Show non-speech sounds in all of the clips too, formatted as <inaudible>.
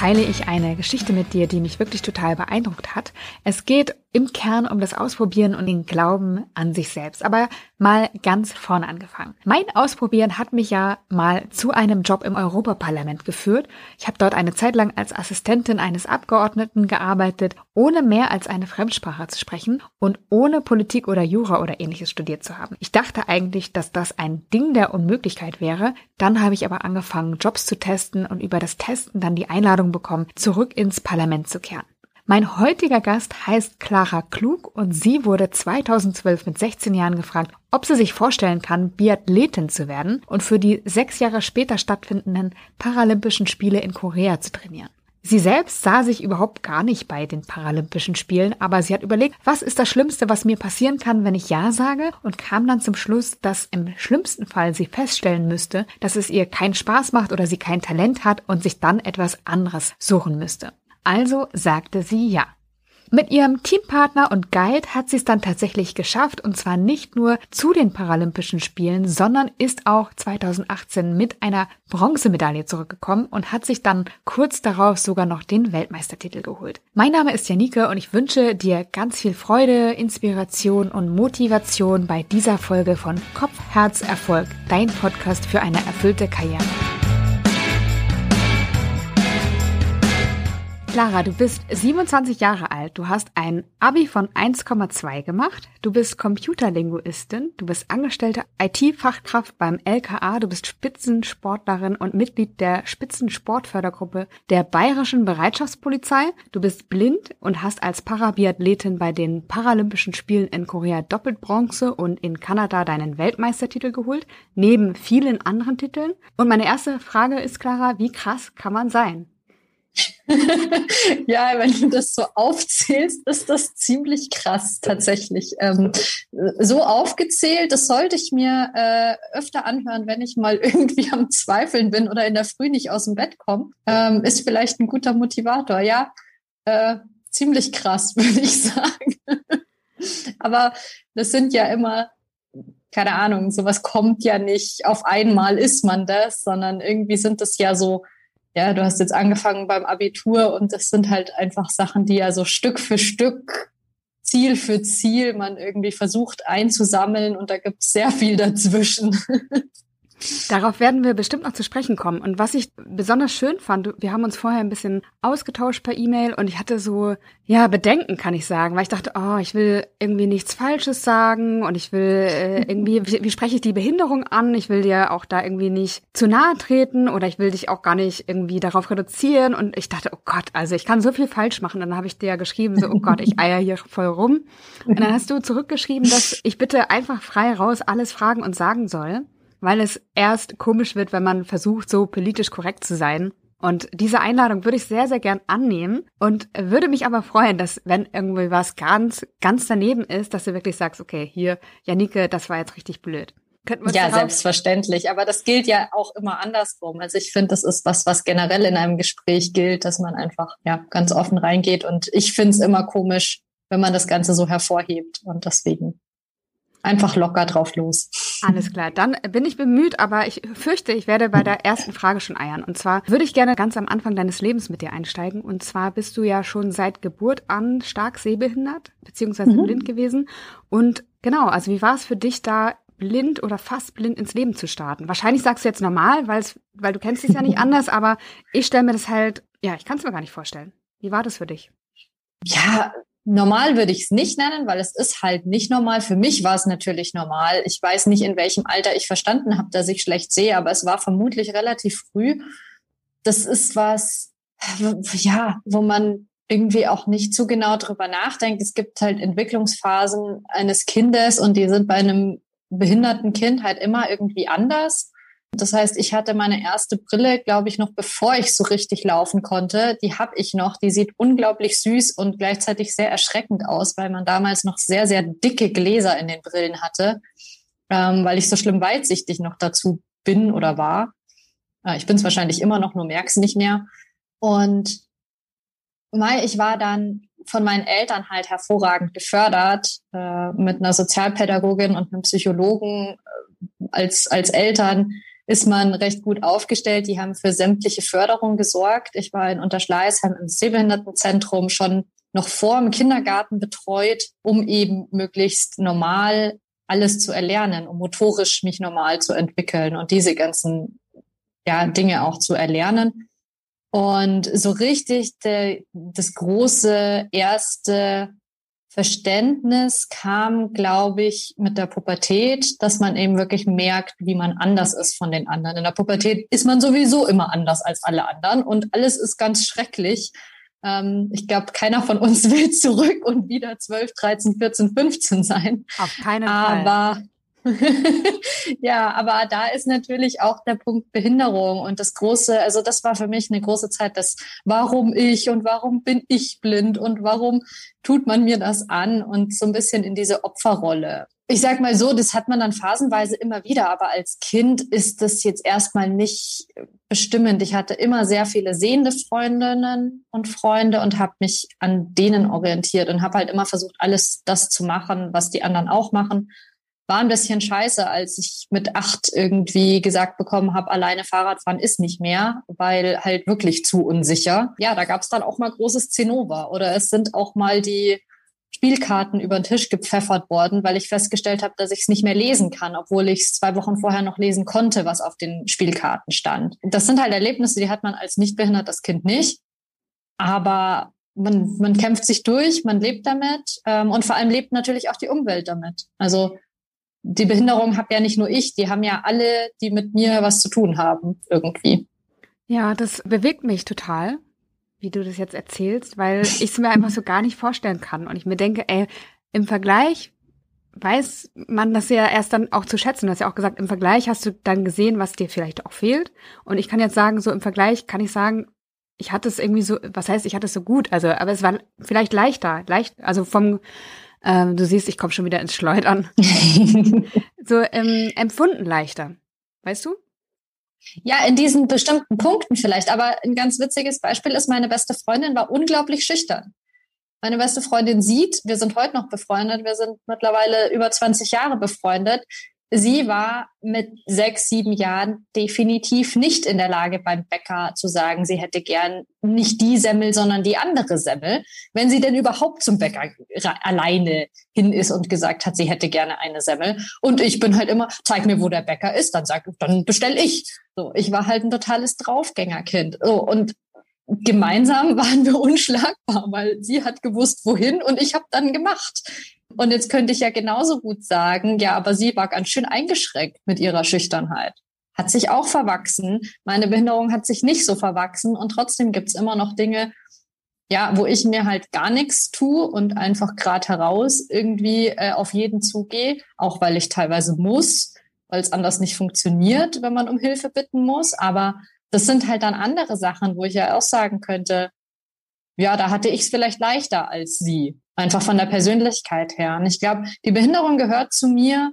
teile ich eine Geschichte mit dir, die mich wirklich total beeindruckt hat. Es geht im Kern um das Ausprobieren und den Glauben an sich selbst. Aber mal ganz vorne angefangen. Mein Ausprobieren hat mich ja mal zu einem Job im Europaparlament geführt. Ich habe dort eine Zeit lang als Assistentin eines Abgeordneten gearbeitet, ohne mehr als eine Fremdsprache zu sprechen und ohne Politik oder Jura oder ähnliches studiert zu haben. Ich dachte eigentlich, dass das ein Ding der Unmöglichkeit wäre. Dann habe ich aber angefangen, Jobs zu testen und über das Testen dann die Einladung bekommen, zurück ins Parlament zu kehren. Mein heutiger Gast heißt Clara Klug und sie wurde 2012 mit 16 Jahren gefragt, ob sie sich vorstellen kann, Biathletin zu werden und für die sechs Jahre später stattfindenden Paralympischen Spiele in Korea zu trainieren. Sie selbst sah sich überhaupt gar nicht bei den Paralympischen Spielen, aber sie hat überlegt, was ist das Schlimmste, was mir passieren kann, wenn ich Ja sage und kam dann zum Schluss, dass im schlimmsten Fall sie feststellen müsste, dass es ihr keinen Spaß macht oder sie kein Talent hat und sich dann etwas anderes suchen müsste. Also sagte sie ja. Mit ihrem Teampartner und Guide hat sie es dann tatsächlich geschafft und zwar nicht nur zu den Paralympischen Spielen, sondern ist auch 2018 mit einer Bronzemedaille zurückgekommen und hat sich dann kurz darauf sogar noch den Weltmeistertitel geholt. Mein Name ist Janike und ich wünsche dir ganz viel Freude, Inspiration und Motivation bei dieser Folge von Kopf, Herz, Erfolg, dein Podcast für eine erfüllte Karriere. Clara, du bist 27 Jahre alt, du hast ein Abi von 1,2 gemacht, du bist Computerlinguistin, du bist angestellte IT-Fachkraft beim LKA, du bist Spitzensportlerin und Mitglied der Spitzensportfördergruppe der Bayerischen Bereitschaftspolizei, du bist blind und hast als Parabiathletin bei den Paralympischen Spielen in Korea doppelt Bronze und in Kanada deinen Weltmeistertitel geholt, neben vielen anderen Titeln. Und meine erste Frage ist, Clara, wie krass kann man sein? <laughs> ja, wenn du das so aufzählst, ist das ziemlich krass tatsächlich. Ähm, so aufgezählt, das sollte ich mir äh, öfter anhören, wenn ich mal <laughs> irgendwie am Zweifeln bin oder in der Früh nicht aus dem Bett komme. Ähm, ist vielleicht ein guter Motivator. Ja, äh, ziemlich krass, <laughs> würde ich sagen. Aber das sind ja immer keine Ahnung, sowas kommt ja nicht auf einmal ist man das, sondern irgendwie sind das ja so ja, du hast jetzt angefangen beim Abitur und das sind halt einfach Sachen, die ja so Stück für Stück, Ziel für Ziel man irgendwie versucht einzusammeln und da gibt es sehr viel dazwischen. <laughs> Darauf werden wir bestimmt noch zu sprechen kommen. Und was ich besonders schön fand, wir haben uns vorher ein bisschen ausgetauscht per E-Mail und ich hatte so, ja, Bedenken, kann ich sagen, weil ich dachte, oh, ich will irgendwie nichts Falsches sagen und ich will äh, irgendwie, wie, wie spreche ich die Behinderung an? Ich will dir auch da irgendwie nicht zu nahe treten oder ich will dich auch gar nicht irgendwie darauf reduzieren. Und ich dachte, oh Gott, also ich kann so viel falsch machen. dann habe ich dir ja geschrieben, so, oh Gott, ich eier hier voll rum. Und dann hast du zurückgeschrieben, dass ich bitte einfach frei raus alles fragen und sagen soll weil es erst komisch wird, wenn man versucht, so politisch korrekt zu sein. Und diese Einladung würde ich sehr, sehr gern annehmen und würde mich aber freuen, dass wenn irgendwie was ganz, ganz daneben ist, dass du wirklich sagst, okay, hier, Janike, das war jetzt richtig blöd. Ja, selbstverständlich. Aber das gilt ja auch immer andersrum. Also ich finde, das ist was, was generell in einem Gespräch gilt, dass man einfach ja ganz offen reingeht. Und ich finde es immer komisch, wenn man das Ganze so hervorhebt. Und deswegen einfach locker drauf los. Alles klar, dann bin ich bemüht, aber ich fürchte, ich werde bei der ersten Frage schon eiern. Und zwar würde ich gerne ganz am Anfang deines Lebens mit dir einsteigen. Und zwar bist du ja schon seit Geburt an stark sehbehindert, beziehungsweise mhm. blind gewesen. Und genau, also wie war es für dich da, blind oder fast blind ins Leben zu starten? Wahrscheinlich sagst du jetzt normal, weil du kennst es ja nicht anders, aber ich stelle mir das halt, ja, ich kann es mir gar nicht vorstellen. Wie war das für dich? Ja, Normal würde ich es nicht nennen, weil es ist halt nicht normal. Für mich war es natürlich normal. Ich weiß nicht, in welchem Alter ich verstanden habe, dass ich schlecht sehe, aber es war vermutlich relativ früh. Das ist was, ja, wo man irgendwie auch nicht zu genau drüber nachdenkt. Es gibt halt Entwicklungsphasen eines Kindes und die sind bei einem behinderten Kind halt immer irgendwie anders. Das heißt, ich hatte meine erste Brille, glaube ich, noch bevor ich so richtig laufen konnte. Die habe ich noch. Die sieht unglaublich süß und gleichzeitig sehr erschreckend aus, weil man damals noch sehr, sehr dicke Gläser in den Brillen hatte, ähm, weil ich so schlimm weitsichtig noch dazu bin oder war. Äh, ich bin es wahrscheinlich immer noch, nur merk's nicht mehr. Und Mai, ich war dann von meinen Eltern halt hervorragend gefördert, äh, mit einer Sozialpädagogin und einem Psychologen äh, als, als Eltern ist man recht gut aufgestellt. Die haben für sämtliche Förderung gesorgt. Ich war in Unterschleißheim im Sehbehindertenzentrum schon noch vor dem Kindergarten betreut, um eben möglichst normal alles zu erlernen, um motorisch mich normal zu entwickeln und diese ganzen ja, Dinge auch zu erlernen. Und so richtig de, das große erste Verständnis kam, glaube ich, mit der Pubertät, dass man eben wirklich merkt, wie man anders ist von den anderen. In der Pubertät ist man sowieso immer anders als alle anderen und alles ist ganz schrecklich. Ähm, ich glaube, keiner von uns <laughs> will zurück und wieder 12, 13, 14, 15 sein. Auf keinen Fall. Aber <laughs> ja, aber da ist natürlich auch der Punkt Behinderung und das große, also das war für mich eine große Zeit, das warum ich und warum bin ich blind und warum tut man mir das an und so ein bisschen in diese Opferrolle. Ich sag mal so, das hat man dann phasenweise immer wieder, aber als Kind ist das jetzt erstmal nicht bestimmend. Ich hatte immer sehr viele sehende Freundinnen und Freunde und habe mich an denen orientiert und habe halt immer versucht, alles das zu machen, was die anderen auch machen war ein bisschen scheiße, als ich mit acht irgendwie gesagt bekommen habe, alleine Fahrradfahren ist nicht mehr, weil halt wirklich zu unsicher. Ja, da gab es dann auch mal großes Zinnober oder es sind auch mal die Spielkarten über den Tisch gepfeffert worden, weil ich festgestellt habe, dass ich es nicht mehr lesen kann, obwohl ich es zwei Wochen vorher noch lesen konnte, was auf den Spielkarten stand. Das sind halt Erlebnisse, die hat man als nicht behindertes Kind nicht. Aber man, man kämpft sich durch, man lebt damit ähm, und vor allem lebt natürlich auch die Umwelt damit. Also die Behinderung habe ja nicht nur ich, die haben ja alle, die mit mir was zu tun haben, irgendwie. Ja, das bewegt mich total, wie du das jetzt erzählst, weil ich es mir einfach so gar nicht vorstellen kann. Und ich mir denke, ey, im Vergleich weiß man das ja erst dann auch zu schätzen. Du hast ja auch gesagt, im Vergleich hast du dann gesehen, was dir vielleicht auch fehlt. Und ich kann jetzt sagen, so im Vergleich kann ich sagen, ich hatte es irgendwie so, was heißt, ich hatte es so gut, also, aber es war vielleicht leichter, leicht, also vom, ähm, du siehst, ich komme schon wieder ins Schleudern. <laughs> so ähm, empfunden leichter. Weißt du? Ja, in diesen bestimmten Punkten vielleicht. Aber ein ganz witziges Beispiel ist, meine beste Freundin war unglaublich schüchtern. Meine beste Freundin sieht, wir sind heute noch befreundet, wir sind mittlerweile über 20 Jahre befreundet, Sie war mit sechs, sieben Jahren definitiv nicht in der Lage, beim Bäcker zu sagen, sie hätte gern nicht die Semmel, sondern die andere Semmel, wenn sie denn überhaupt zum Bäcker alleine hin ist und gesagt hat, sie hätte gerne eine Semmel. Und ich bin halt immer, zeig mir, wo der Bäcker ist, dann sag, dann bestell ich. So, ich war halt ein totales Draufgängerkind. So, und gemeinsam <laughs> waren wir unschlagbar, weil sie hat gewusst, wohin und ich habe dann gemacht. Und jetzt könnte ich ja genauso gut sagen, ja, aber sie war ganz schön eingeschränkt mit ihrer Schüchternheit. Hat sich auch verwachsen. Meine Behinderung hat sich nicht so verwachsen und trotzdem gibt's immer noch Dinge, ja, wo ich mir halt gar nichts tue und einfach gerade heraus irgendwie äh, auf jeden zugehe, auch weil ich teilweise muss, weil es anders nicht funktioniert, wenn man um Hilfe bitten muss. Aber das sind halt dann andere Sachen, wo ich ja auch sagen könnte, ja, da hatte ich es vielleicht leichter als sie. Einfach von der Persönlichkeit her. Und ich glaube, die Behinderung gehört zu mir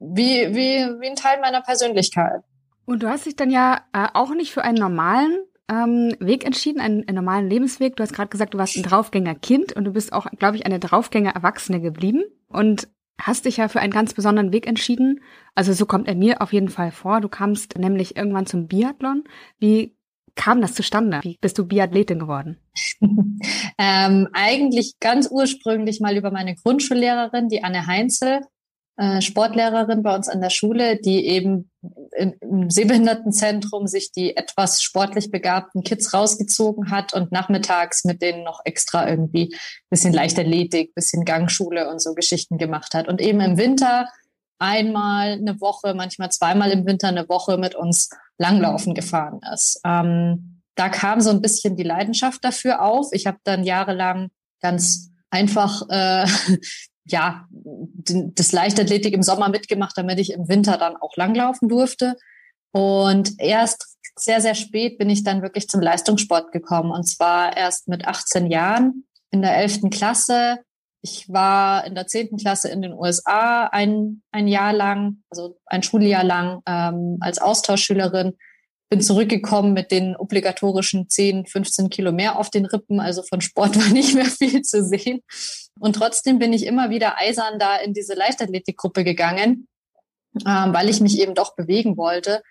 wie, wie, wie ein Teil meiner Persönlichkeit. Und du hast dich dann ja äh, auch nicht für einen normalen ähm, Weg entschieden, einen, einen normalen Lebensweg. Du hast gerade gesagt, du warst ein Draufgänger-Kind und du bist auch, glaube ich, eine Draufgänger-Erwachsene geblieben und hast dich ja für einen ganz besonderen Weg entschieden. Also so kommt er mir auf jeden Fall vor. Du kamst nämlich irgendwann zum Biathlon. Wie kam das zustande? Wie bist du Biathletin geworden? <laughs> ähm, eigentlich ganz ursprünglich mal über meine Grundschullehrerin, die Anne Heinzel, äh, Sportlehrerin bei uns an der Schule, die eben im, im Sehbehindertenzentrum sich die etwas sportlich begabten Kids rausgezogen hat und nachmittags mit denen noch extra irgendwie bisschen Leichtathletik, bisschen Gangschule und so Geschichten gemacht hat. Und eben im Winter einmal eine Woche, manchmal zweimal im Winter eine Woche mit uns Langlaufen gefahren ist. Ähm, da kam so ein bisschen die Leidenschaft dafür auf. Ich habe dann jahrelang ganz einfach äh, <laughs> ja das Leichtathletik im Sommer mitgemacht, damit ich im Winter dann auch langlaufen durfte. Und erst sehr, sehr spät bin ich dann wirklich zum Leistungssport gekommen. Und zwar erst mit 18 Jahren in der 11. Klasse ich war in der zehnten Klasse in den USA ein, ein Jahr lang, also ein Schuljahr lang ähm, als Austauschschülerin. Bin zurückgekommen mit den obligatorischen 10, 15 Kilo mehr auf den Rippen. Also von Sport <laughs> war nicht mehr viel zu sehen. Und trotzdem bin ich immer wieder eisern da in diese Leichtathletikgruppe gegangen ähm, weil ich mich eben doch bewegen wollte.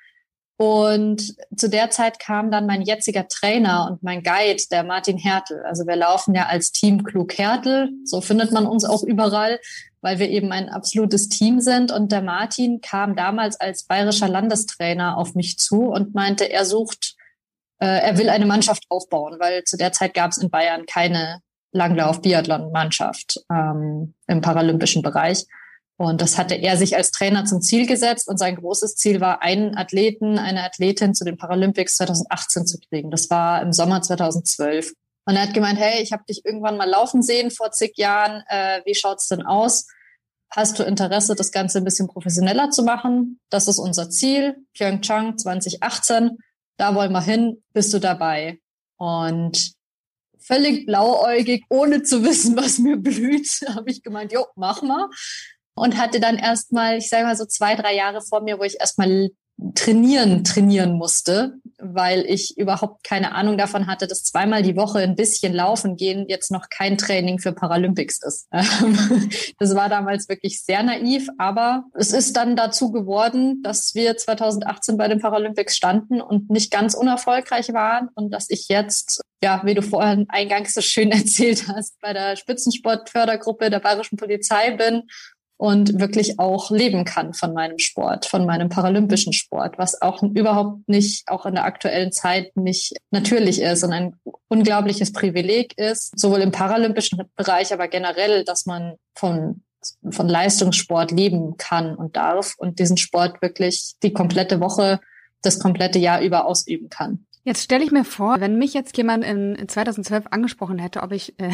Und zu der Zeit kam dann mein jetziger Trainer und mein Guide, der Martin Hertel. Also wir laufen ja als Team Klug Hertel. So findet man uns auch überall, weil wir eben ein absolutes Team sind. Und der Martin kam damals als bayerischer Landestrainer auf mich zu und meinte, er sucht, äh, er will eine Mannschaft aufbauen, weil zu der Zeit gab es in Bayern keine Langlauf-Biathlon-Mannschaft ähm, im paralympischen Bereich. Und das hatte er sich als Trainer zum Ziel gesetzt. Und sein großes Ziel war, einen Athleten, eine Athletin zu den Paralympics 2018 zu kriegen. Das war im Sommer 2012. Und er hat gemeint, hey, ich habe dich irgendwann mal laufen sehen vor zig Jahren. Äh, wie schaut's denn aus? Hast du Interesse, das Ganze ein bisschen professioneller zu machen? Das ist unser Ziel. Pyeongchang 2018. Da wollen wir hin. Bist du dabei? Und völlig blauäugig, ohne zu wissen, was mir blüht, <laughs> habe ich gemeint, jo, mach mal und hatte dann erstmal, ich sage mal so zwei, drei Jahre vor mir, wo ich erstmal trainieren, trainieren musste, weil ich überhaupt keine Ahnung davon hatte, dass zweimal die Woche ein bisschen laufen gehen jetzt noch kein Training für Paralympics ist. <laughs> das war damals wirklich sehr naiv, aber es ist dann dazu geworden, dass wir 2018 bei den Paralympics standen und nicht ganz unerfolgreich waren und dass ich jetzt, ja, wie du vorhin eingangs so schön <laughs> erzählt hast, bei der Spitzensportfördergruppe der Bayerischen Polizei bin und wirklich auch leben kann von meinem Sport, von meinem paralympischen Sport, was auch überhaupt nicht, auch in der aktuellen Zeit nicht natürlich ist und ein unglaubliches Privileg ist, sowohl im paralympischen Bereich, aber generell, dass man von von Leistungssport leben kann und darf und diesen Sport wirklich die komplette Woche, das komplette Jahr über ausüben kann. Jetzt stelle ich mir vor, wenn mich jetzt jemand in 2012 angesprochen hätte, ob ich äh,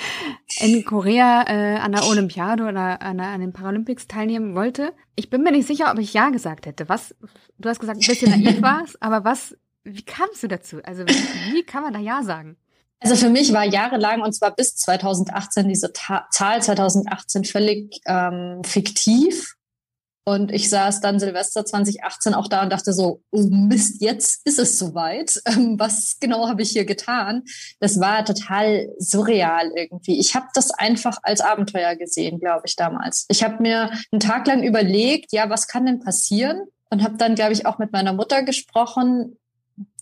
<laughs> in Korea äh, an der Olympiade oder an, der, an den Paralympics teilnehmen wollte. Ich bin mir nicht sicher, ob ich ja gesagt hätte. Was, du hast gesagt, ein bisschen naiv <laughs> war's, aber was, wie kamst du dazu? Also wie, wie kann man da ja sagen? Also für mich war jahrelang und zwar bis 2018 diese Ta Zahl 2018 völlig ähm, fiktiv und ich saß dann Silvester 2018 auch da und dachte so, oh Mist, jetzt ist es soweit. <laughs> Ähm, was genau habe ich hier getan? Das war total surreal irgendwie. Ich habe das einfach als Abenteuer gesehen, glaube ich, damals. Ich habe mir einen Tag lang überlegt, ja, was kann denn passieren? Und habe dann, glaube ich, auch mit meiner Mutter gesprochen.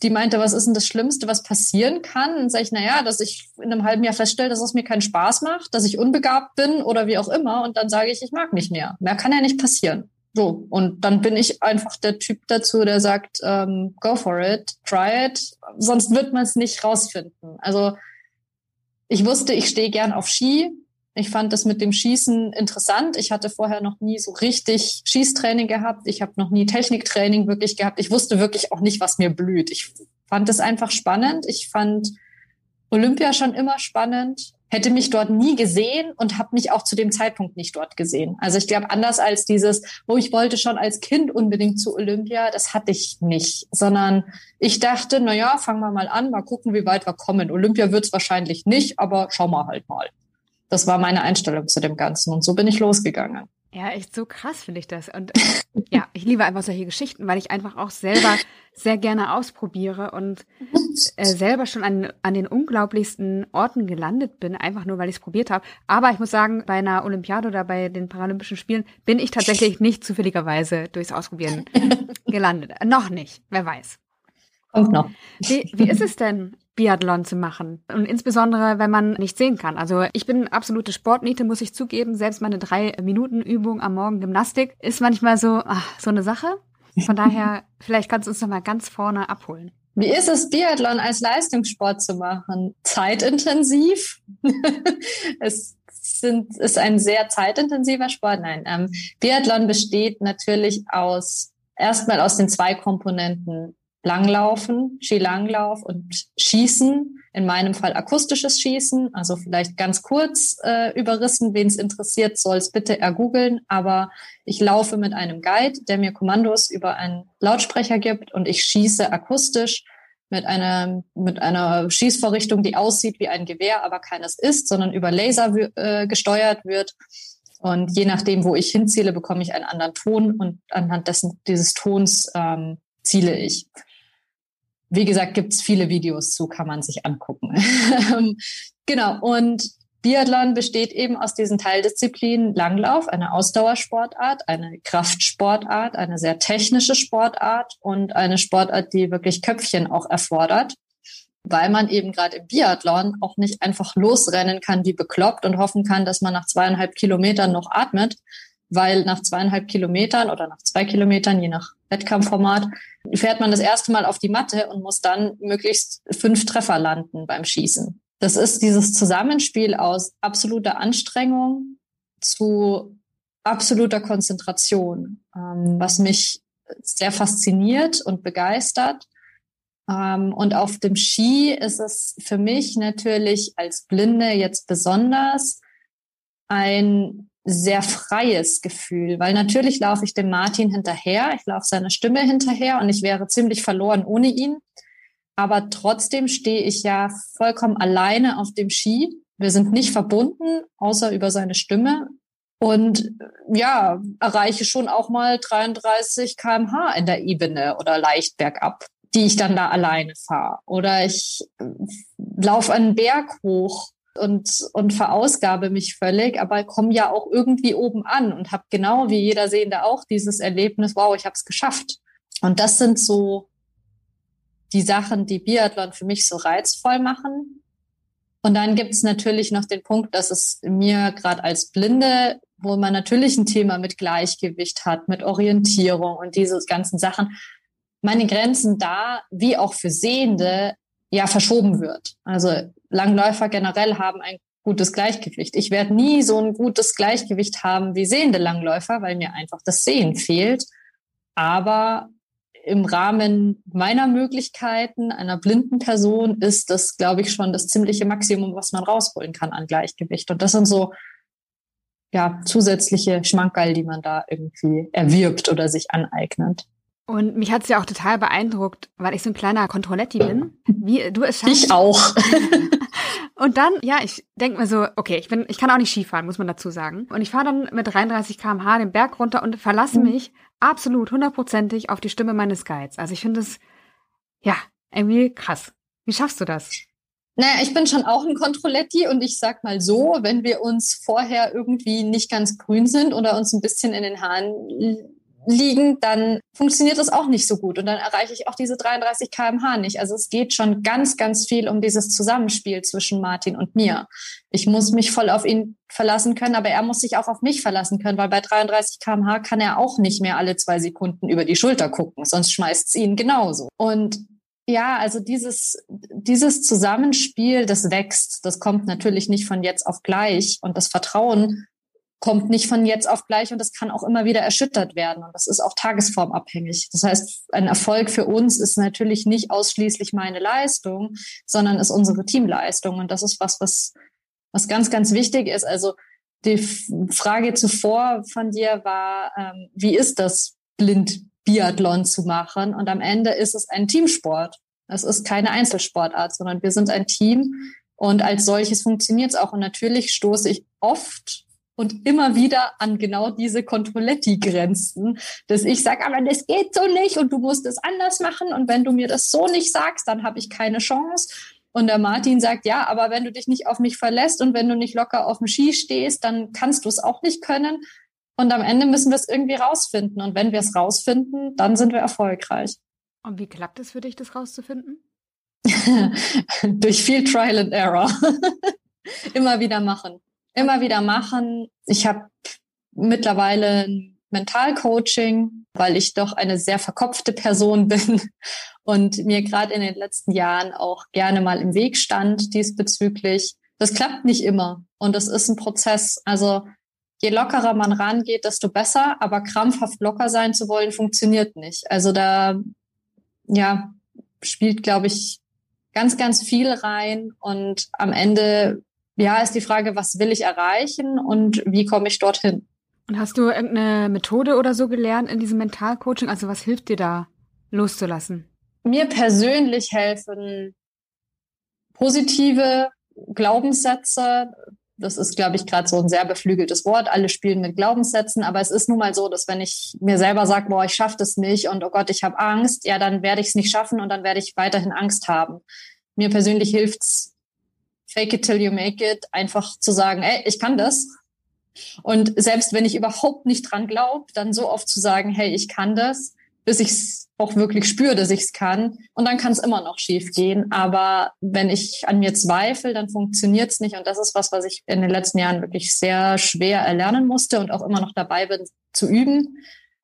Die meinte, was ist denn das Schlimmste, was passieren kann? Und sage ich, na ja, dass ich in einem halben Jahr feststelle, dass es mir keinen Spaß macht, dass ich unbegabt bin oder wie auch immer. Und dann sage ich, ich mag nicht mehr. Mehr kann ja nicht passieren. So, und dann bin ich einfach der Typ dazu, der sagt, ähm, go for it, try it, sonst wird man es nicht rausfinden. Also ich wusste, ich stehe gern auf Ski. Ich fand das mit dem Schießen interessant. Ich hatte vorher noch nie so richtig Schießtraining gehabt. Ich habe noch nie Techniktraining wirklich gehabt. Ich wusste wirklich auch nicht, was mir blüht. Ich fand es einfach spannend. Ich fand Olympia schon immer spannend hätte mich dort nie gesehen und habe mich auch zu dem Zeitpunkt nicht dort gesehen. Also ich glaube, anders als dieses, wo ich wollte schon als Kind unbedingt zu Olympia, das hatte ich nicht, sondern ich dachte, na ja, fangen wir mal an, mal gucken, wie weit wir kommen. Olympia wird es wahrscheinlich nicht, aber schauen wir halt mal. Das war meine Einstellung zu dem Ganzen und so bin ich losgegangen. Ja, echt so krass finde ich das. Und ja, ich liebe einfach solche Geschichten, weil ich einfach auch selber sehr gerne ausprobiere und äh, selber schon an, an den unglaublichsten Orten gelandet bin, einfach nur, weil ich es probiert habe. Aber ich muss sagen, bei einer Olympiade oder bei den Paralympischen Spielen bin ich tatsächlich nicht zufälligerweise durchs Ausprobieren <laughs> gelandet. Noch nicht, wer weiß. Kommt noch. Wie, wie ist es denn, Biathlon zu machen. Und insbesondere, wenn man nicht sehen kann. Also ich bin absolute Sportniete, muss ich zugeben. Selbst meine drei Minuten Übung am Morgen Gymnastik ist manchmal so, ach, so eine Sache. Von daher, <laughs> vielleicht kannst du uns noch mal ganz vorne abholen. Wie ist es, Biathlon als Leistungssport zu machen? Zeitintensiv? <laughs> es sind, ist ein sehr zeitintensiver Sport. Nein, ähm, Biathlon besteht natürlich aus erstmal aus den zwei Komponenten Langlaufen, Skilanglauf und Schießen. In meinem Fall akustisches Schießen, also vielleicht ganz kurz äh, überrissen. Wen es interessiert, soll es bitte ergoogeln. Aber ich laufe mit einem Guide, der mir Kommandos über einen Lautsprecher gibt und ich schieße akustisch mit einer, mit einer Schießvorrichtung, die aussieht wie ein Gewehr, aber keines ist, sondern über Laser äh, gesteuert wird. Und je nachdem, wo ich hinziele, bekomme ich einen anderen Ton und anhand dessen, dieses Tons ähm, ziele ich. Wie gesagt, gibt es viele Videos zu, kann man sich angucken. <laughs> genau, und Biathlon besteht eben aus diesen Teildisziplinen Langlauf, eine Ausdauersportart, eine Kraftsportart, eine sehr technische Sportart und eine Sportart, die wirklich Köpfchen auch erfordert, weil man eben gerade im Biathlon auch nicht einfach losrennen kann wie bekloppt und hoffen kann, dass man nach zweieinhalb Kilometern noch atmet, weil nach zweieinhalb Kilometern oder nach zwei Kilometern, je nach Wettkampfformat, fährt man das erste Mal auf die Matte und muss dann möglichst fünf Treffer landen beim Schießen. Das ist dieses Zusammenspiel aus absoluter Anstrengung zu absoluter Konzentration, ähm, was mich sehr fasziniert und begeistert. Ähm, und auf dem Ski ist es für mich natürlich als Blinde jetzt besonders ein sehr freies Gefühl, weil natürlich laufe ich dem Martin hinterher, ich laufe seiner Stimme hinterher und ich wäre ziemlich verloren ohne ihn. Aber trotzdem stehe ich ja vollkommen alleine auf dem Ski. Wir sind nicht verbunden, außer über seine Stimme. Und ja, erreiche schon auch mal 33 kmh in der Ebene oder leicht bergab, die ich dann da alleine fahre. Oder ich laufe einen Berg hoch und, und verausgabe mich völlig, aber komme ja auch irgendwie oben an und habe genau wie jeder Sehende auch dieses Erlebnis, wow, ich habe es geschafft. Und das sind so die Sachen, die Biathlon für mich so reizvoll machen. Und dann gibt es natürlich noch den Punkt, dass es mir gerade als Blinde, wo man natürlich ein Thema mit Gleichgewicht hat, mit Orientierung und diese ganzen Sachen, meine Grenzen da, wie auch für Sehende, ja verschoben wird. Also Langläufer generell haben ein gutes Gleichgewicht. Ich werde nie so ein gutes Gleichgewicht haben wie sehende Langläufer, weil mir einfach das Sehen fehlt. Aber im Rahmen meiner Möglichkeiten einer blinden Person ist das, glaube ich, schon das ziemliche Maximum, was man rausholen kann an Gleichgewicht. Und das sind so ja zusätzliche Schmankerl, die man da irgendwie erwirbt oder sich aneignet. Und mich hat es ja auch total beeindruckt, weil ich so ein kleiner Kontrolletti bin, wie du es schaffst. Ich auch. <laughs> und dann, ja, ich denke mir so, okay, ich bin, ich kann auch nicht Skifahren, muss man dazu sagen. Und ich fahre dann mit 33 km/h den Berg runter und verlasse mhm. mich absolut hundertprozentig auf die Stimme meines Guides. Also ich finde es, ja, irgendwie krass. Wie schaffst du das? Naja, ich bin schon auch ein Kontrolletti und ich sag mal so, wenn wir uns vorher irgendwie nicht ganz grün sind oder uns ein bisschen in den Haaren liegen, dann funktioniert das auch nicht so gut und dann erreiche ich auch diese 33 kmh nicht. Also es geht schon ganz, ganz viel um dieses Zusammenspiel zwischen Martin und mir. Ich muss mich voll auf ihn verlassen können, aber er muss sich auch auf mich verlassen können, weil bei 33 kmh kann er auch nicht mehr alle zwei Sekunden über die Schulter gucken, sonst schmeißt es ihn genauso. Und ja, also dieses, dieses Zusammenspiel, das wächst. Das kommt natürlich nicht von jetzt auf gleich. Und das Vertrauen kommt nicht von jetzt auf gleich und das kann auch immer wieder erschüttert werden. Und das ist auch tagesformabhängig. Das heißt, ein Erfolg für uns ist natürlich nicht ausschließlich meine Leistung, sondern ist unsere Teamleistung. Und das ist was, was, was ganz, ganz wichtig ist. Also die Frage zuvor von dir war, ähm, wie ist das, blind Biathlon zu machen? Und am Ende ist es ein Teamsport. Es ist keine Einzelsportart, sondern wir sind ein Team. Und als solches funktioniert es auch. Und natürlich stoße ich oft und immer wieder an genau diese Controletti-Grenzen, dass ich sage, aber das geht so nicht und du musst es anders machen und wenn du mir das so nicht sagst, dann habe ich keine Chance. Und der Martin sagt, ja, aber wenn du dich nicht auf mich verlässt und wenn du nicht locker auf dem Ski stehst, dann kannst du es auch nicht können. Und am Ende müssen wir es irgendwie rausfinden. Und wenn wir es rausfinden, dann sind wir erfolgreich. Und wie klappt es für dich, das rauszufinden? <laughs> Durch viel Trial and Error. <laughs> Immer wieder machen immer wieder machen. Ich habe mittlerweile ein Mentalcoaching, weil ich doch eine sehr verkopfte Person <laughs> bin und mir gerade in den letzten Jahren auch gerne mal im Weg stand diesbezüglich. Das klappt nicht immer und das ist ein Prozess. Also je lockerer man rangeht, desto besser, aber krampfhaft locker sein zu wollen, funktioniert nicht. Also da, ja, spielt, glaube ich, ganz, ganz viel rein und am Ende ja, ist die Frage, was will ich erreichen und wie komme ich dorthin? Und hast du irgendeine Methode oder so gelernt in diesem Mentalcoaching? Also was hilft dir da loszulassen? Mir persönlich helfen positive Glaubenssätze. Das ist, glaube ich, gerade so ein sehr beflügeltes Wort. Alle spielen mit Glaubenssätzen, aber es ist nun mal so, dass wenn ich mir selber sage, boah, ich schaffe das nicht und oh Gott, ich habe Angst, ja, dann werde ich es nicht schaffen und dann werde ich weiterhin Angst haben. Mir persönlich hilft's fake it till you make it, einfach zu sagen, ey, ich kann das. Und selbst wenn ich überhaupt nicht dran glaube, dann so oft zu sagen, hey, ich kann das, bis ich es auch wirklich spüre, dass ich es kann. Und dann kann es immer noch schief gehen. Aber wenn ich an mir zweifle, dann funktioniert es nicht. Und das ist was, was ich in den letzten Jahren wirklich sehr schwer erlernen musste und auch immer noch dabei bin zu üben.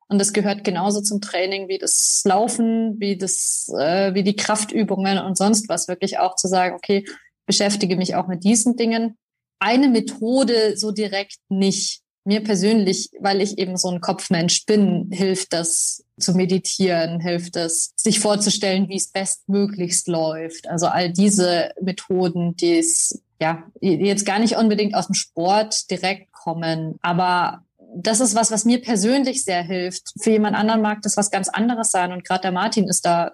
Und das gehört genauso zum Training wie das Laufen, wie das, äh, wie die Kraftübungen und sonst was. Wirklich auch zu sagen, okay, beschäftige mich auch mit diesen Dingen. Eine Methode so direkt nicht mir persönlich, weil ich eben so ein Kopfmensch bin, hilft das zu meditieren, hilft es, sich vorzustellen, wie es bestmöglichst läuft. Also all diese Methoden, die es ja jetzt gar nicht unbedingt aus dem Sport direkt kommen, aber das ist was, was mir persönlich sehr hilft. Für jemand anderen mag das was ganz anderes sein. Und gerade der Martin ist da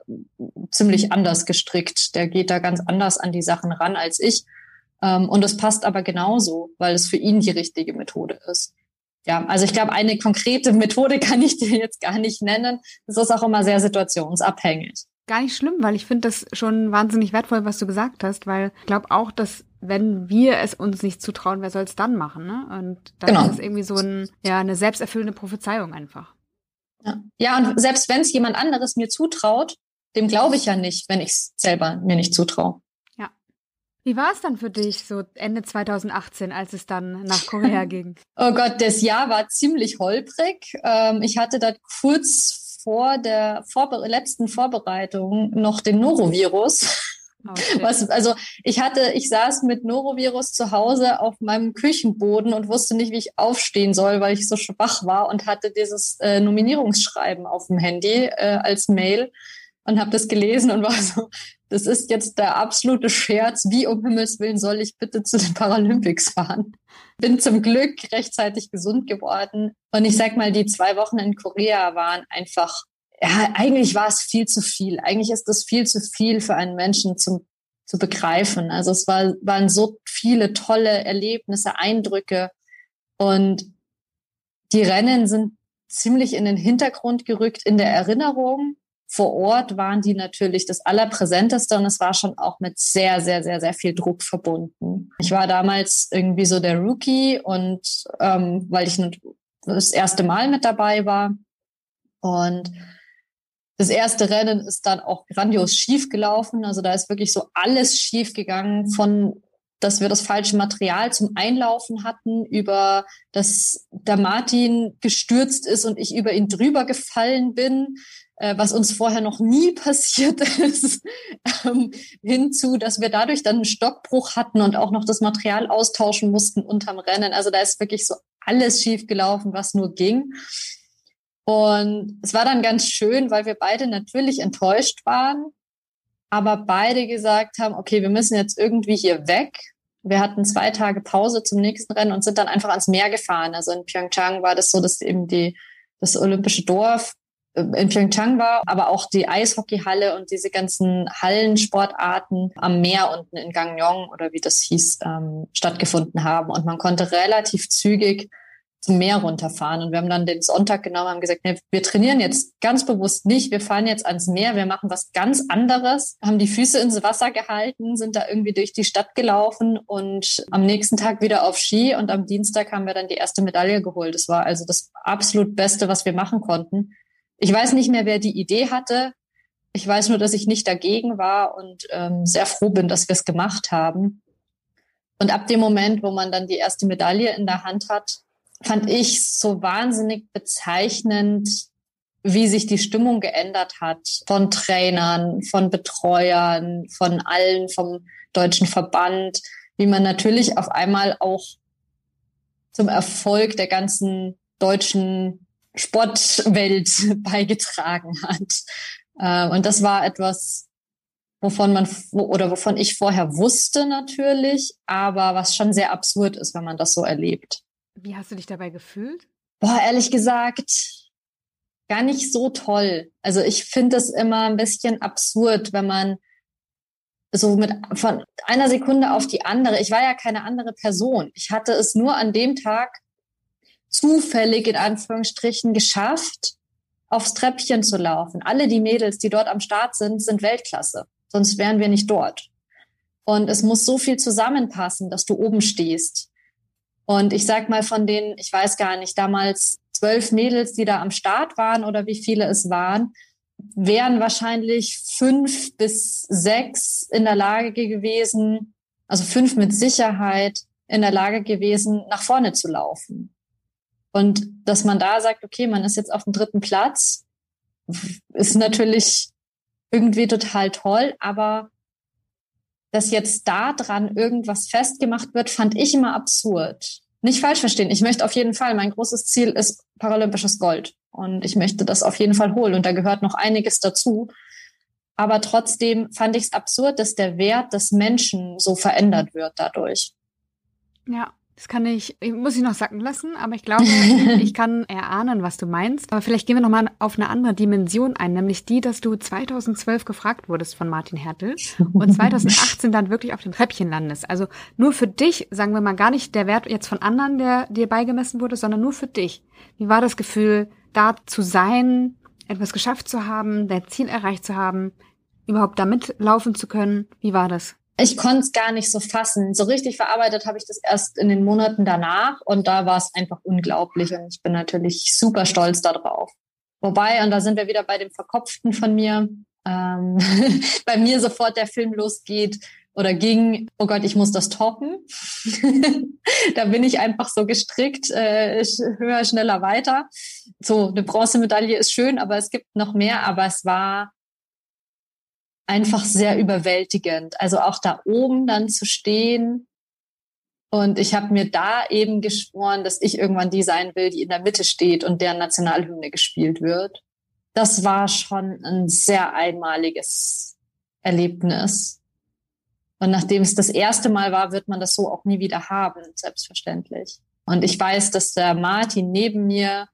ziemlich anders gestrickt. Der geht da ganz anders an die Sachen ran als ich. Ähm, und es passt aber genauso, weil es für ihn die richtige Methode ist. Ja, also ich glaube, eine konkrete Methode <laughs> kann ich dir jetzt gar nicht nennen. Das ist auch immer sehr situationsabhängig. Gar nicht schlimm, weil ich finde das schon wahnsinnig wertvoll, was du gesagt hast, weil ich glaube auch, dass wenn wir es uns nicht zutrauen, wer soll es dann machen? Ne? Und dann genau. ist es irgendwie so ein, ja, eine selbsterfüllende Prophezeiung einfach. Ja, ja und selbst wenn es jemand anderes mir zutraut, dem glaube ich ja nicht, wenn ich es selber mir nicht zutraue. Wie war es dann für dich so Ende 2018, als es dann nach Korea <laughs> ging? Oh Gott, das Jahr war ziemlich holprig. Ähm, ich hatte da kurz vor der Vorbe letzten Vorbereitung noch den Norovirus. Okay. Was, also ich hatte, ich saß mit Norovirus zu Hause auf meinem Küchenboden und wusste nicht, wie ich aufstehen soll, weil ich so schwach war und hatte dieses äh, Nominierungsschreiben auf dem Handy äh, als Mail und habe das gelesen und war so, das ist jetzt der absolute Scherz. Wie um Himmels Willen soll ich bitte zu den Paralympics fahren? Bin zum Glück rechtzeitig gesund geworden. Und ich sag mal, die zwei Wochen in Korea waren einfach, ja, eigentlich war es viel zu viel. Eigentlich ist das viel zu viel für einen Menschen zum, zu begreifen. Also es war, waren so viele tolle Erlebnisse, Eindrücke. Und die Rennen sind ziemlich in den Hintergrund gerückt in der Erinnerung vor Ort waren die natürlich das Allerpräsenteste und es war schon auch mit sehr, sehr, sehr, sehr viel Druck verbunden. Ich war damals irgendwie so der Rookie und ähm, weil ich das erste Mal mit dabei war und das erste Rennen ist dann auch grandios schief gelaufen. Also da ist wirklich so alles schief gegangen von dass wir das falsche Material zum Einlaufen hatten, über dass der Martin gestürzt ist und ich über ihn drüber gefallen bin, äh, was uns vorher noch nie <laughs> passiert ist, ähm, hinzu, dass wir dadurch dann einen Stockbruch hatten und auch noch das Material austauschen mussten unterm Rennen. Also da ist wirklich so alles schief gelaufen, was nur ging. Und es war dann ganz schön, weil wir beide natürlich enttäuscht waren, aber beide gesagt haben, okay, wir müssen jetzt irgendwie hier weg. Wir hatten zwei Tage Pause zum nächsten Rennen und sind dann einfach ans Meer gefahren. Also in Pyeongchang war das so, dass eben die, das olympische Dorf in Pyeongchang war, aber auch die Eishockeyhalle und diese ganzen Hallensportarten am Meer unten in Gangneung oder wie das hieß, ähm, stattgefunden haben. Und man konnte relativ zügig zum Meer runterfahren. Und wir haben dann den Sonntag genommen, haben gesagt, nee, wir trainieren jetzt ganz bewusst nicht, wir fahren jetzt ans Meer, wir machen was ganz anderes, haben die Füße ins Wasser gehalten, sind da irgendwie durch die Stadt gelaufen und am nächsten Tag wieder auf Ski und am Dienstag haben wir dann die erste Medaille geholt. Das war also das absolut Beste, was wir machen konnten. Ich weiß nicht mehr, wer die Idee hatte. Ich weiß nur, dass ich nicht dagegen war und ähm, sehr froh bin, dass wir es gemacht haben. Und ab dem Moment, wo man dann die erste Medaille in der Hand hat, fand ich so wahnsinnig bezeichnend, wie sich die Stimmung geändert hat von Trainern, von Betreuern, von allen, vom deutschen Verband, wie man natürlich auf einmal auch zum Erfolg der ganzen deutschen Sportwelt <laughs> beigetragen hat. Äh, und das war etwas, wovon man oder wovon ich vorher wusste natürlich, aber was schon sehr absurd ist, wenn man das so erlebt. Wie hast du dich dabei gefühlt? Boah, ehrlich gesagt, gar nicht so toll. Also ich finde es immer ein bisschen absurd, wenn man so mit von einer Sekunde auf die andere. Ich war ja keine andere Person. Ich hatte es nur an dem Tag zufällig in Anführungsstrichen geschafft, aufs Treppchen zu laufen. Alle die Mädels, die dort am Start sind, sind Weltklasse. Sonst wären wir nicht dort. Und es muss so viel zusammenpassen, dass du oben stehst. Und ich sag mal von den, ich weiß gar nicht, damals zwölf Mädels, die da am Start waren oder wie viele es waren, wären wahrscheinlich fünf bis sechs in der Lage gewesen, also fünf mit Sicherheit in der Lage gewesen, nach vorne zu laufen. Und dass man da sagt, okay, man ist jetzt auf dem dritten Platz, ist natürlich irgendwie total toll, aber dass jetzt da dran irgendwas festgemacht wird, fand ich immer absurd. Nicht falsch verstehen. Ich möchte auf jeden Fall, mein großes Ziel ist paralympisches Gold. Und ich möchte das auf jeden Fall holen. Und da gehört noch einiges dazu. Aber trotzdem fand ich es absurd, dass der Wert des Menschen so verändert wird dadurch. Ja, das kann ich, muss ich noch sacken lassen, aber ich glaube, <laughs> ich kann erahnen, was du meinst. Aber vielleicht gehen wir nochmal auf eine andere Dimension ein, nämlich die, dass du 2012 gefragt wurdest von Martin Hertel und 2018 dann wirklich auf dem Treppchen landest. Also nur für dich, sagen wir mal gar nicht der Wert jetzt von anderen, der dir beigemessen wurde, sondern nur für dich. Wie war das Gefühl, da zu sein, etwas geschafft zu haben, dein Ziel erreicht zu haben, überhaupt da mitlaufen zu können? Wie war das? Ich konnte es gar nicht so fassen. So richtig verarbeitet habe ich das erst in den Monaten danach und da war es einfach unglaublich und ich bin natürlich super stolz darauf. Wobei, und da sind wir wieder bei dem Verkopften von mir, ähm, <laughs> bei mir sofort der Film losgeht oder ging, oh Gott, ich muss das toppen. <laughs> da bin ich einfach so gestrickt, äh, höher, schneller, weiter. So, eine Bronzemedaille ist schön, aber es gibt noch mehr, aber es war einfach sehr überwältigend. Also auch da oben dann zu stehen. Und ich habe mir da eben geschworen, dass ich irgendwann die sein will, die in der Mitte steht und deren Nationalhymne gespielt wird. Das war schon ein sehr einmaliges Erlebnis. Und nachdem es das erste Mal war, wird man das so auch nie wieder haben, selbstverständlich. Und ich weiß, dass der Martin neben mir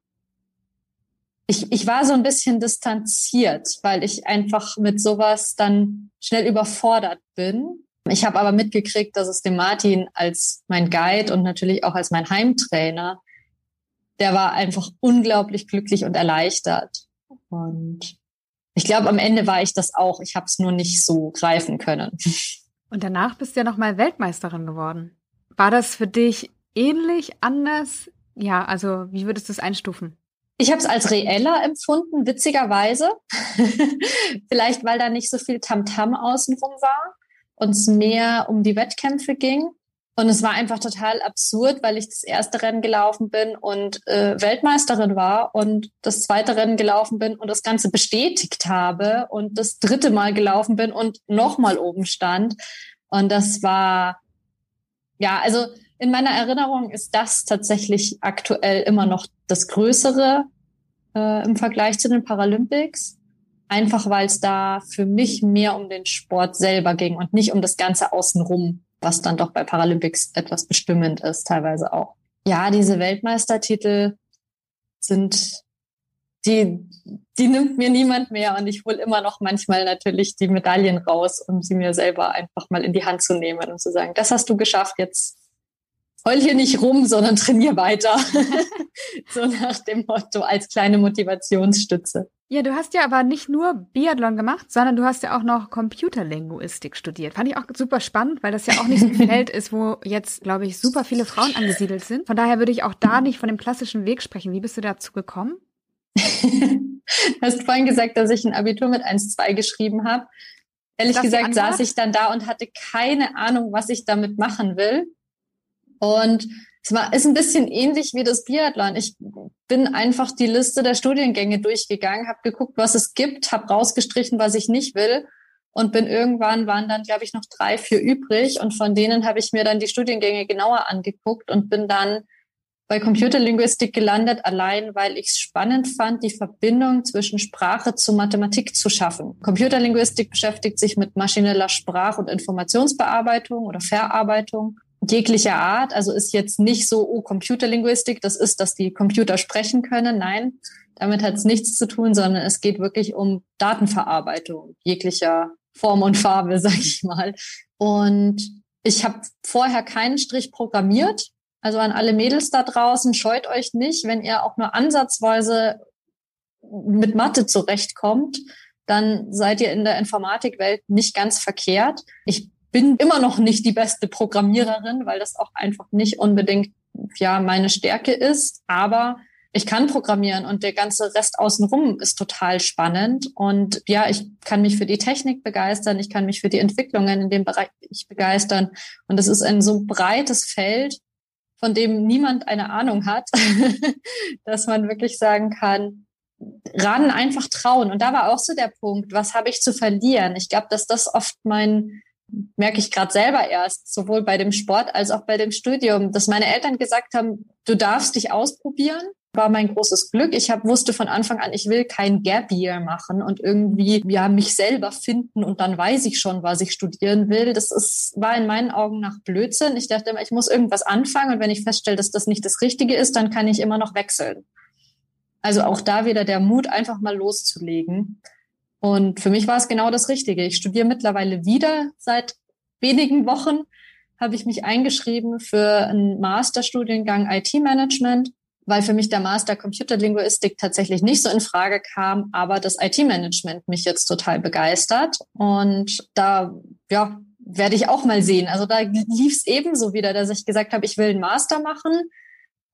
ich, ich war so ein bisschen distanziert, weil ich einfach mit sowas dann schnell überfordert bin. Ich habe aber mitgekriegt, dass es dem Martin als mein Guide und natürlich auch als mein Heimtrainer, der war einfach unglaublich glücklich und erleichtert. Und ich glaube, am Ende war ich das auch. Ich habe es nur nicht so greifen können. Und danach bist du ja nochmal Weltmeisterin geworden. War das für dich ähnlich, anders? Ja, also wie würdest du es einstufen? Ich habe es als reeller empfunden, witzigerweise. <laughs> Vielleicht, weil da nicht so viel Tamtam -Tam außenrum war und es mehr um die Wettkämpfe ging. Und es war einfach total absurd, weil ich das erste Rennen gelaufen bin und äh, Weltmeisterin war und das zweite Rennen gelaufen bin und das Ganze bestätigt habe und das dritte Mal gelaufen bin und nochmal oben stand. Und das war, ja, also in meiner Erinnerung ist das tatsächlich aktuell immer noch das Größere äh, im Vergleich zu den Paralympics. Einfach weil es da für mich mehr um den Sport selber ging und nicht um das Ganze außenrum, was dann doch bei Paralympics etwas bestimmend ist, teilweise auch. Ja, diese Weltmeistertitel sind, die, die nimmt mir niemand mehr und ich hole immer noch manchmal natürlich die Medaillen raus, um sie mir selber einfach mal in die Hand zu nehmen und zu sagen, das hast du geschafft, jetzt heul hier nicht rum, sondern trainier weiter. <laughs> so nach dem Motto als kleine Motivationsstütze. Ja, du hast ja aber nicht nur Biathlon gemacht, sondern du hast ja auch noch Computerlinguistik studiert. Fand ich auch super spannend, weil das ja auch nicht so ein <laughs> Feld ist, wo jetzt, glaube ich, super viele Frauen angesiedelt sind. Von daher würde ich auch da nicht von dem klassischen Weg sprechen. Wie bist du dazu gekommen? du <laughs> hast vorhin gesagt, dass ich ein Abitur mit 1-2 geschrieben habe. Ehrlich gesagt saß ich dann da und hatte keine Ahnung, was ich damit machen will. Und es war, ist ein bisschen ähnlich wie das Biathlon. Ich bin einfach die Liste der Studiengänge durchgegangen, habe geguckt, was es gibt, habe rausgestrichen, was ich nicht will und bin irgendwann waren dann, glaube ich, noch drei, vier übrig und von denen habe ich mir dann die Studiengänge genauer angeguckt und bin dann bei Computerlinguistik gelandet, allein weil ich es spannend fand, die Verbindung zwischen Sprache zu Mathematik zu schaffen. Computerlinguistik beschäftigt sich mit maschineller Sprach- und Informationsbearbeitung oder Verarbeitung jeglicher Art. Also ist jetzt nicht so, oh, Computerlinguistik, das ist, dass die Computer sprechen können. Nein, damit hat es nichts zu tun, sondern es geht wirklich um Datenverarbeitung jeglicher Form und Farbe, <laughs> sag ich mal. Und ich habe vorher keinen Strich programmiert. Also an alle Mädels da draußen, scheut euch nicht, wenn ihr auch nur ansatzweise mit Mathe zurechtkommt, dann seid ihr in der Informatikwelt nicht ganz verkehrt. Ich bin immer noch nicht die beste Programmiererin, weil das auch einfach nicht unbedingt ja meine Stärke ist. Aber ich kann programmieren und der ganze Rest außenrum ist total spannend. Und ja, ich kann mich für die Technik begeistern, ich kann mich für die Entwicklungen in dem Bereich begeistern. Und es ist ein so breites Feld, von dem niemand eine Ahnung hat, <laughs> dass man wirklich sagen kann, ran einfach trauen. Und da war auch so der Punkt, was habe ich zu verlieren? Ich glaube, dass das oft mein, merke ich gerade selber erst, sowohl bei dem Sport als auch bei dem Studium, dass meine Eltern gesagt haben, du darfst dich ausprobieren war mein großes Glück. Ich hab, wusste von Anfang an, ich will kein Gap Year machen und irgendwie ja mich selber finden und dann weiß ich schon, was ich studieren will. Das ist, war in meinen Augen nach Blödsinn. Ich dachte immer, ich muss irgendwas anfangen und wenn ich feststelle, dass das nicht das Richtige ist, dann kann ich immer noch wechseln. Also auch da wieder der Mut, einfach mal loszulegen. Und für mich war es genau das Richtige. Ich studiere mittlerweile wieder seit wenigen Wochen habe ich mich eingeschrieben für einen Masterstudiengang IT-Management weil für mich der Master Computerlinguistik tatsächlich nicht so in Frage kam, aber das IT-Management mich jetzt total begeistert. Und da, ja, werde ich auch mal sehen. Also da lief es ebenso wieder, dass ich gesagt habe, ich will einen Master machen.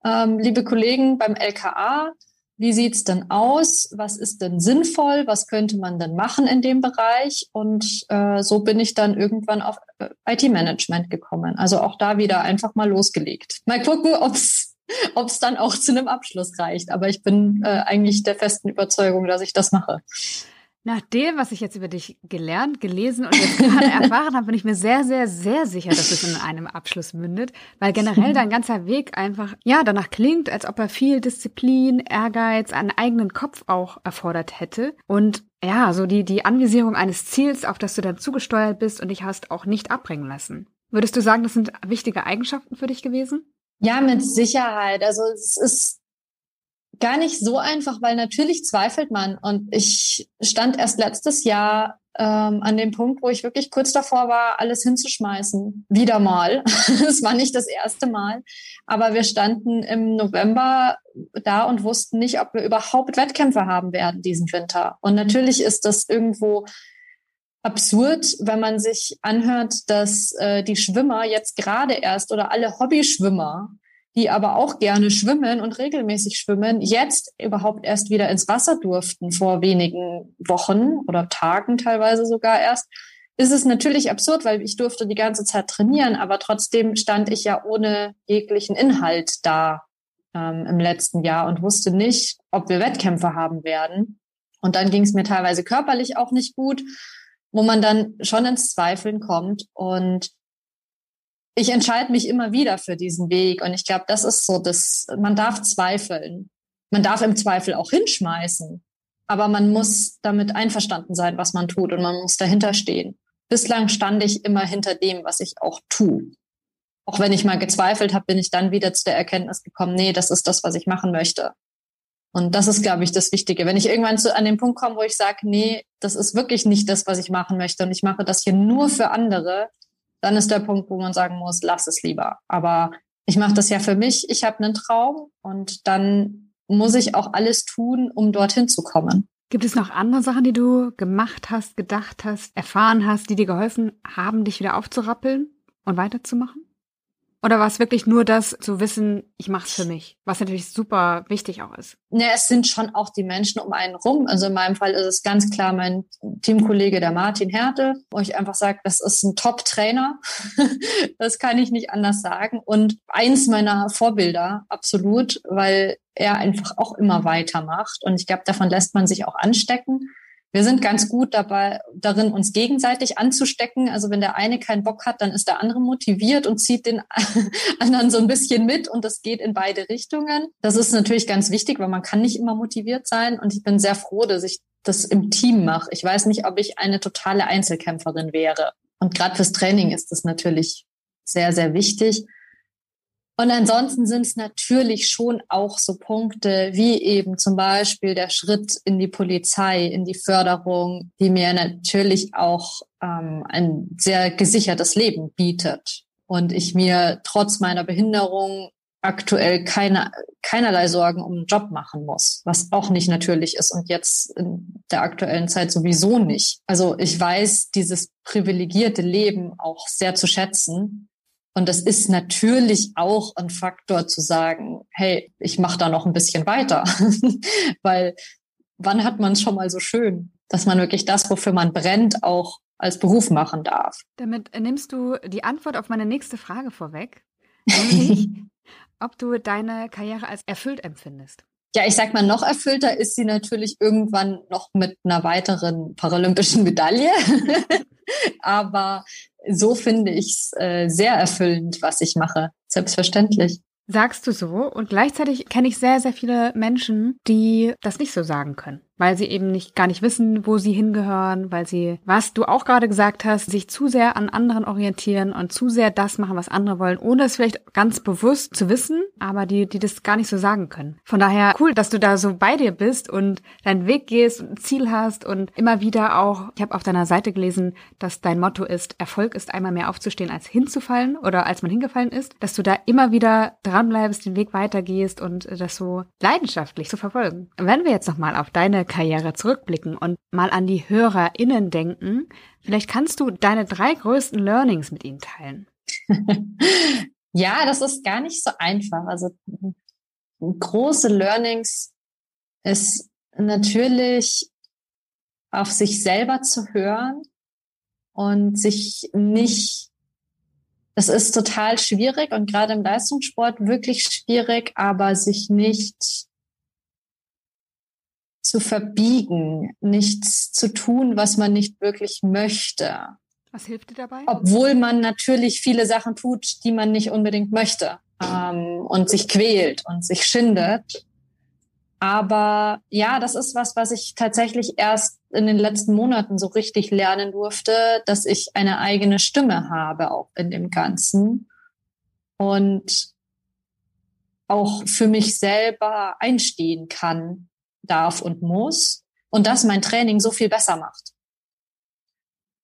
Ähm, liebe Kollegen beim LKA, wie sieht's denn aus? Was ist denn sinnvoll? Was könnte man denn machen in dem Bereich? Und äh, so bin ich dann irgendwann auf äh, IT-Management gekommen. Also auch da wieder einfach mal losgelegt. Mal gucken, ob's ob es dann auch zu einem Abschluss reicht. Aber ich bin äh, eigentlich der festen Überzeugung, dass ich das mache. Nach dem, was ich jetzt über dich gelernt, gelesen und jetzt gerade <laughs> erfahren habe, bin ich mir sehr, sehr, sehr sicher, dass es in einem Abschluss mündet, weil generell dein ganzer Weg einfach, ja, danach klingt, als ob er viel Disziplin, Ehrgeiz, einen eigenen Kopf auch erfordert hätte und ja, so die, die Anvisierung eines Ziels, auf das du dann zugesteuert bist und dich hast auch nicht abbringen lassen. Würdest du sagen, das sind wichtige Eigenschaften für dich gewesen? Ja, mit Sicherheit. Also es ist gar nicht so einfach, weil natürlich zweifelt man. Und ich stand erst letztes Jahr ähm, an dem Punkt, wo ich wirklich kurz davor war, alles hinzuschmeißen. Wieder mal. <laughs> Es war nicht das erste Mal. Aber wir standen im November da und wussten nicht, ob wir überhaupt Wettkämpfe haben werden diesen Winter. Und natürlich ist das irgendwo absurd, wenn man sich anhört, dass äh, die Schwimmer jetzt gerade erst oder alle Hobbyschwimmer, die aber auch gerne schwimmen und regelmäßig schwimmen, jetzt überhaupt erst wieder ins Wasser durften vor wenigen Wochen oder Tagen teilweise sogar erst, ist es natürlich absurd, weil ich durfte die ganze Zeit trainieren, aber trotzdem stand ich ja ohne jeglichen Inhalt da ähm, im letzten Jahr und wusste nicht, ob wir Wettkämpfe haben werden. Und dann ging es mir teilweise körperlich auch nicht gut wo man dann schon ins Zweifeln kommt. Und ich entscheide mich immer wieder für diesen Weg. Und ich glaube, das ist so, dass man darf zweifeln. Man darf im Zweifel auch hinschmeißen. Aber man muss damit einverstanden sein, was man tut. Und man muss dahinter stehen. Bislang stand ich immer hinter dem, was ich auch tue. Auch wenn ich mal gezweifelt habe, bin ich dann wieder zu der Erkenntnis gekommen, nee, das ist das, was ich machen möchte. Und das ist, glaube ich, das Wichtige. Wenn ich irgendwann zu, an den Punkt komme, wo ich sage, nee, das ist wirklich nicht das, was ich machen möchte und ich mache das hier nur für andere, dann ist der Punkt, wo man sagen muss, lass es lieber. Aber ich mache das ja für mich, ich habe einen Traum und dann muss ich auch alles tun, um dorthin zu kommen. Gibt es noch andere Sachen, die du gemacht hast, gedacht hast, erfahren hast, die dir geholfen haben, dich wieder aufzurappeln und weiterzumachen? Oder war es wirklich nur das zu wissen, ich mache es für mich, was natürlich super wichtig auch ist? Ja, es sind schon auch die Menschen um einen rum. Also in meinem Fall ist es ganz klar mein Teamkollege, der Martin Härte, wo ich einfach sage, das ist ein Top-Trainer. <laughs> das kann ich nicht anders sagen. Und eins meiner Vorbilder, absolut, weil er einfach auch immer weitermacht. Und ich glaube, davon lässt man sich auch anstecken. Wir sind ganz gut dabei, darin, uns gegenseitig anzustecken. Also wenn der eine keinen Bock hat, dann ist der andere motiviert und zieht den <laughs> anderen so ein bisschen mit und das geht in beide Richtungen. Das ist natürlich ganz wichtig, weil man kann nicht immer motiviert sein und ich bin sehr froh, dass ich das im Team mache. Ich weiß nicht, ob ich eine totale Einzelkämpferin wäre. Und gerade fürs Training ist das natürlich sehr, sehr wichtig. Und ansonsten sind es natürlich schon auch so Punkte wie eben zum Beispiel der Schritt in die Polizei, in die Förderung, die mir natürlich auch ähm, ein sehr gesichertes Leben bietet. Und ich mir trotz meiner Behinderung aktuell keine, keinerlei Sorgen um einen Job machen muss, was auch nicht natürlich ist und jetzt in der aktuellen Zeit sowieso nicht. Also ich weiß dieses privilegierte Leben auch sehr zu schätzen. Und das ist natürlich auch ein Faktor zu sagen, hey, ich mache da noch ein bisschen weiter, <laughs> weil wann hat man es schon mal so schön, dass man wirklich das, wofür man brennt, auch als Beruf machen darf. Damit nimmst du die Antwort auf meine nächste Frage vorweg, <laughs> nämlich ob du deine Karriere als erfüllt empfindest. Ja, ich sag mal, noch erfüllter ist sie natürlich irgendwann noch mit einer weiteren paralympischen Medaille. <laughs> Aber so finde ich es äh, sehr erfüllend, was ich mache. Selbstverständlich. Sagst du so? Und gleichzeitig kenne ich sehr, sehr viele Menschen, die das nicht so sagen können weil sie eben nicht gar nicht wissen, wo sie hingehören, weil sie, was du auch gerade gesagt hast, sich zu sehr an anderen orientieren und zu sehr das machen, was andere wollen, ohne es vielleicht ganz bewusst zu wissen, aber die, die das gar nicht so sagen können. Von daher cool, dass du da so bei dir bist und deinen Weg gehst und ein Ziel hast und immer wieder auch, ich habe auf deiner Seite gelesen, dass dein Motto ist, Erfolg ist einmal mehr aufzustehen als hinzufallen oder als man hingefallen ist, dass du da immer wieder dranbleibst, den Weg weitergehst und das so leidenschaftlich zu verfolgen. Wenn wir jetzt nochmal auf deine Karriere zurückblicken und mal an die HörerInnen denken, vielleicht kannst du deine drei größten Learnings mit ihnen teilen. <laughs> ja, das ist gar nicht so einfach. Also große Learnings ist natürlich auf sich selber zu hören und sich nicht, das ist total schwierig und gerade im Leistungssport wirklich schwierig, aber sich nicht zu verbiegen, nichts zu tun, was man nicht wirklich möchte. Was hilft dir dabei? Obwohl man natürlich viele Sachen tut, die man nicht unbedingt möchte ähm, und sich quält und sich schindet. Aber ja, das ist was, was ich tatsächlich erst in den letzten Monaten so richtig lernen durfte, dass ich eine eigene Stimme habe auch in dem Ganzen und auch für mich selber einstehen kann darf und muss und das mein Training so viel besser macht.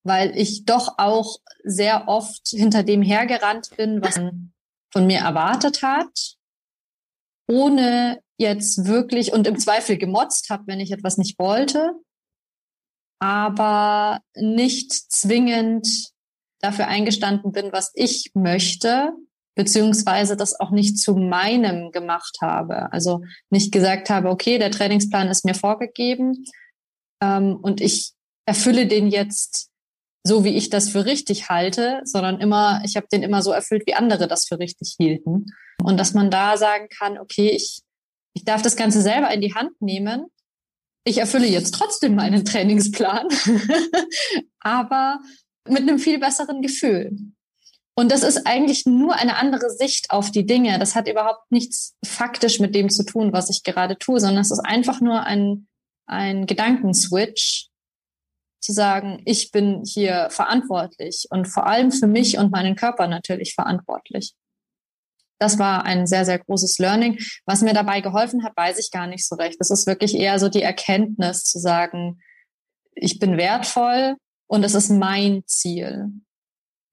Weil ich doch auch sehr oft hinter dem hergerannt bin, was man von mir erwartet hat, ohne jetzt wirklich und im Zweifel gemotzt habe, wenn ich etwas nicht wollte, aber nicht zwingend dafür eingestanden bin, was ich möchte, beziehungsweise das auch nicht zu meinem gemacht habe. Also nicht gesagt habe, okay, der Trainingsplan ist mir vorgegeben ähm, und ich erfülle den jetzt so, wie ich das für richtig halte, sondern immer, ich habe den immer so erfüllt, wie andere das für richtig hielten. Und dass man da sagen kann, okay, ich, ich darf das Ganze selber in die Hand nehmen. Ich erfülle jetzt trotzdem meinen Trainingsplan, <laughs> aber mit einem viel besseren Gefühl. Und das ist eigentlich nur eine andere Sicht auf die Dinge. Das hat überhaupt nichts faktisch mit dem zu tun, was ich gerade tue, sondern es ist einfach nur ein, ein Gedankenswitch, zu sagen, ich bin hier verantwortlich und vor allem für mich und meinen Körper natürlich verantwortlich. Das war ein sehr, sehr großes Learning. Was mir dabei geholfen hat, weiß ich gar nicht so recht. Das ist wirklich eher so die Erkenntnis zu sagen, ich bin wertvoll und es ist mein Ziel.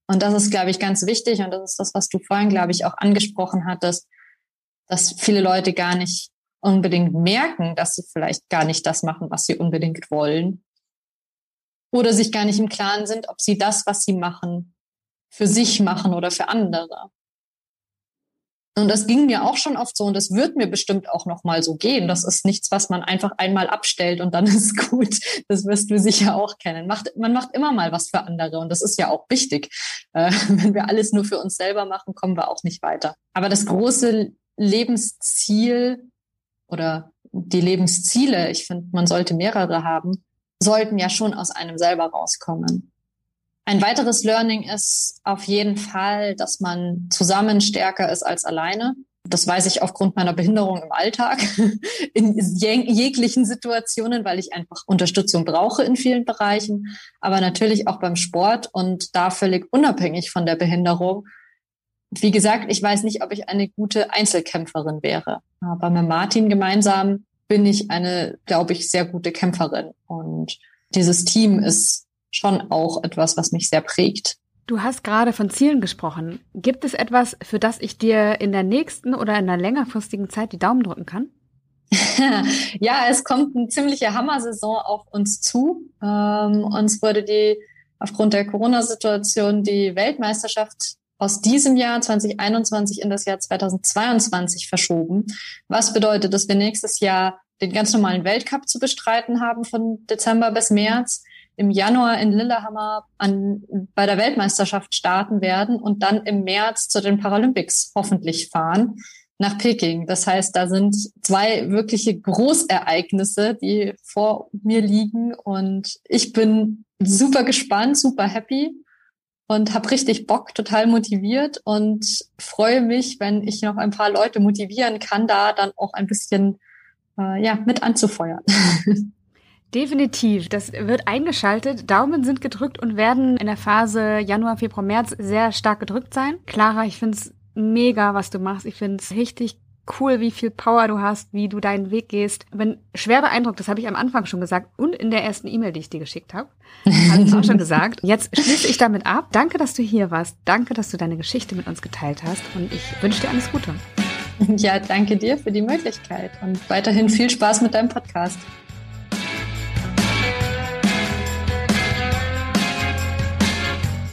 Und das ist, glaube ich, ganz wichtig. Und das ist das, was du vorhin, glaube ich, auch angesprochen hattest, dass viele Leute gar nicht unbedingt merken, dass sie vielleicht gar nicht das machen, was sie unbedingt wollen. Oder sich gar nicht im Klaren sind, ob sie das, was sie machen, für sich machen oder für andere. Und das ging mir auch schon oft so und das wird mir bestimmt auch noch mal so gehen. Das ist nichts, was man einfach einmal abstellt und dann <laughs> ist gut. Das wirst du sicher auch kennen. Macht, man macht immer mal was für andere und das ist ja auch wichtig. Äh, <laughs> wenn wir alles nur für uns selber machen, kommen wir auch nicht weiter. Aber das große Lebensziel oder die Lebensziele, ich finde, man sollte mehrere haben, sollten ja schon aus einem selber rauskommen. Ein weiteres Learning ist auf jeden Fall, dass man zusammen stärker ist als alleine. Das weiß ich aufgrund meiner Behinderung im Alltag, <laughs> in jeglichen Situationen, weil ich einfach Unterstützung brauche in vielen Bereichen, aber natürlich auch beim Sport und da völlig unabhängig von der Behinderung. Wie gesagt, ich weiß nicht, ob ich eine gute Einzelkämpferin wäre, aber mit Martin gemeinsam bin ich eine, glaube ich, sehr gute Kämpferin und dieses Team ist schon auch etwas, was mich sehr prägt Du hast gerade von Zielen gesprochen. Gibt es etwas, für das ich dir in der nächsten oder in der längerfristigen Zeit die Daumen drücken kann? <laughs> ja, es kommt eine ziemliche Hammer-Saison auf uns zu. Ähm, uns wurde die aufgrund der Corona-Situation die Weltmeisterschaft aus diesem Jahr 2021 in das Jahr 2022 verschoben. Was bedeutet, dass wir nächstes Jahr den ganz normalen Weltcup zu bestreiten haben von Dezember bis März, im Januar in Lillehammer an, bei der Weltmeisterschaft starten werden und dann im März zu den Paralympics hoffentlich fahren nach Peking. Das heißt, da sind zwei wirkliche Großereignisse, die vor mir liegen und ich bin super gespannt, super happy und habe richtig Bock, total motiviert und freue mich, wenn ich noch ein paar Leute motivieren kann, da dann auch ein bisschen äh, ja mit anzufeuern. <laughs> Definitiv. Das wird eingeschaltet. Daumen sind gedrückt und werden in der Phase Januar, Februar, März sehr stark gedrückt sein. Clara, ich finde es mega, was du machst. Ich finde es richtig cool, wie viel Power du hast, wie du deinen Weg gehst. Bin schwer beeindruckt, das habe ich am Anfang schon gesagt und in der ersten E-Mail, die ich dir geschickt habe, habe ich auch schon gesagt. Jetzt schließe ich damit ab. Danke, dass du hier warst. Danke, dass du deine Geschichte mit uns geteilt hast und ich wünsche dir alles Gute. Ja, danke dir für die Möglichkeit und weiterhin viel Spaß mit deinem Podcast.